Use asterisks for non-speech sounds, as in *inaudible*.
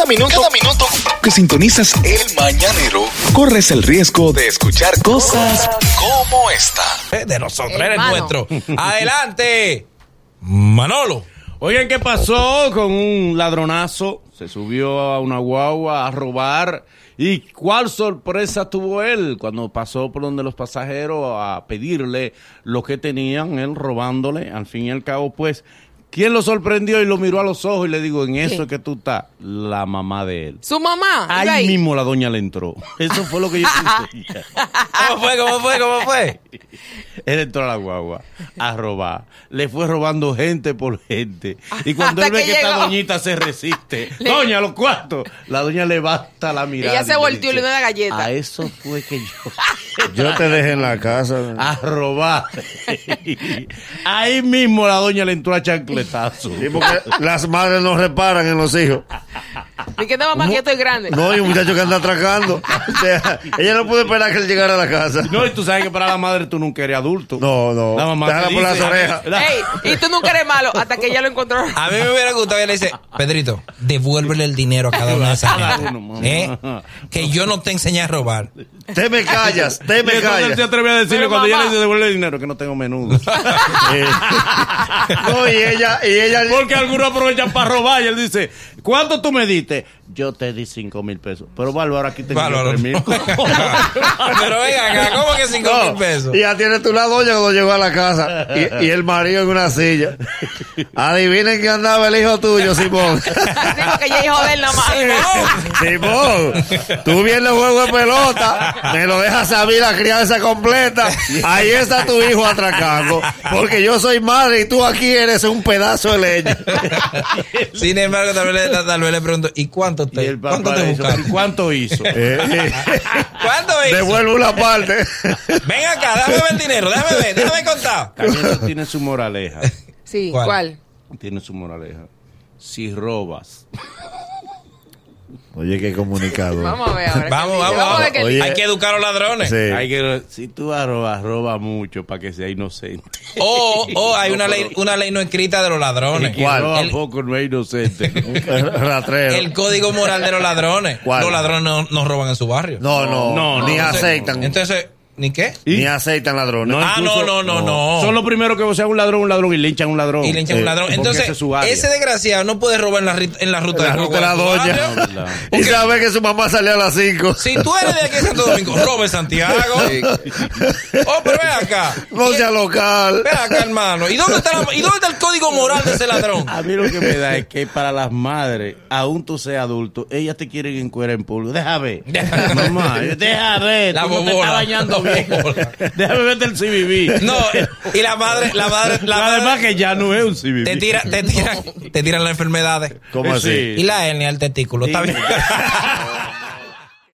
Cada minuto, cada minuto que sintonizas el mañanero, corres el riesgo de escuchar cosas como esta. Eh, De nosotros, eres nuestro. *laughs* Adelante, Manolo. Oigan, ¿qué pasó con un ladronazo? Se subió a una guagua a robar. ¿Y cuál sorpresa tuvo él cuando pasó por donde los pasajeros a pedirle lo que tenían, él robándole? Al fin y al cabo, pues, ¿quién lo sorprendió y lo miró a los ojos y le digo, en eso ¿Qué? es que tú estás? La mamá de él. Su mamá. Ahí mismo la doña le entró. *laughs* Eso fue lo que yo puse. ¿Cómo fue? ¿Cómo fue? ¿Cómo fue? Él entró a la guagua a robar. Le fue robando gente por gente. Y cuando él ve que que, esta doñita se resiste, *laughs* Le- doña, los cuartos, la doña levanta la mirada. Ella se y volteó y le dio una galleta. A eso fue que yo *laughs* Yo te dejé en la casa. a robar. Ahí mismo la doña le entró a chancletazo. Sí, porque las madres no reparan en los hijos. Y que no, mamá, que yo estoy grande. No, hay un muchacho que anda atracando. *laughs* O sea, ella no puede esperar que él llegara a la casa. No, y tú sabes que para la madre tú nunca eres adulto. No, no. La mamá Déjala te por las orejas. Ey, y tú nunca eres malo hasta que ella lo encontró. A mí me hubiera gustado que le dice, Pedrito, devuélvele el dinero a cada una de esas gente. ¿Eh? Que yo no te enseñé a robar. Te me callas, te Y me él se callas. atreve a decirle Pero, cuando ella le dice devuelve el dinero que no tengo menudo. *laughs* Eh, No, y ella, y ella. Porque algunos aprovechan para robar y él dice, ¿cuánto tú me diste? Yo te di cinco mil pesos. Pero Bárbaro, aquí tengo Bárbaro. tres mil. *laughs* Pero venga acá, ¿cómo que cinco No, mil pesos? y ya tienes tú la doña cuando llegó a la casa y, y el marido en una silla. *laughs* Adivinen que andaba el hijo tuyo, Simón. *laughs* Sí, porque es hijo de él nada más. Simón, tú vienes juego de pelota, me lo dejas a mí la crianza completa. Ahí está tu hijo atracando. Porque yo soy madre y tú aquí eres un pedazo de leña. Sin embargo, tal vez, le, tal vez le pregunto, ¿y cuánto Y te, el cuánto papá te buscaste? ¿cuánto hizo? Eh, eh, ¿Cuánto hizo? Devuelvo una parte. Ven acá, déjame ver el dinero, déjame ver, déjame contar. También eso tiene su moraleja. Sí, ¿Cuál? ¿cuál? Tiene su moraleja. Si robas, Oye, qué comunicado. *laughs* Vamos a ver ahora. Vamos, vamos, dice. a ver vamos. Oye. Hay que educar a los ladrones. Sí. hay que, si tú vas a robar, roba mucho para que sea inocente. O, *laughs* o hay una ley, una ley no escrita de los ladrones. Roba El, poco no es inocente. *laughs* Ratrero. el código moral de los ladrones. ¿Cuál? Los ladrones no, no roban en su barrio. No, no, No, ni no, aceitan. Entonces, ¿ni qué? ni aceitan ladrones. Ah, incluso- no, no, no, no. Son los primeros que sea un ladrón, un ladrón y le hinchan un ladrón. Y le hinchan un Eh, ladrón. Entonces, es ese desgraciado no puede robar en la, en la ruta La de ruta de la doña. ¿verdad? No. *laughs* Y sabe que su mamá salió a las 5. Si tú eres de aquí de Santo Domingo, robe Santiago. Oh, pero ven acá. No sea local. Ven acá, hermano. ¿Y dónde, está la- ¿Y dónde está el código moral de ese ladrón? A mí lo que me da es que para las madres, aún tú seas adulto, ellas te quieren encuerar en público. Deja ver. Mamá, deja ver. La tú no te estás bañando bien. *laughs* *laughs* Déjame verte el CBB. No, y la madre, la madre, la Además madre que ya no es un CBB. te tira, te tiran, te tiran las enfermedades. ¿Cómo así? Y la hernia del testículo, está bien. *laughs*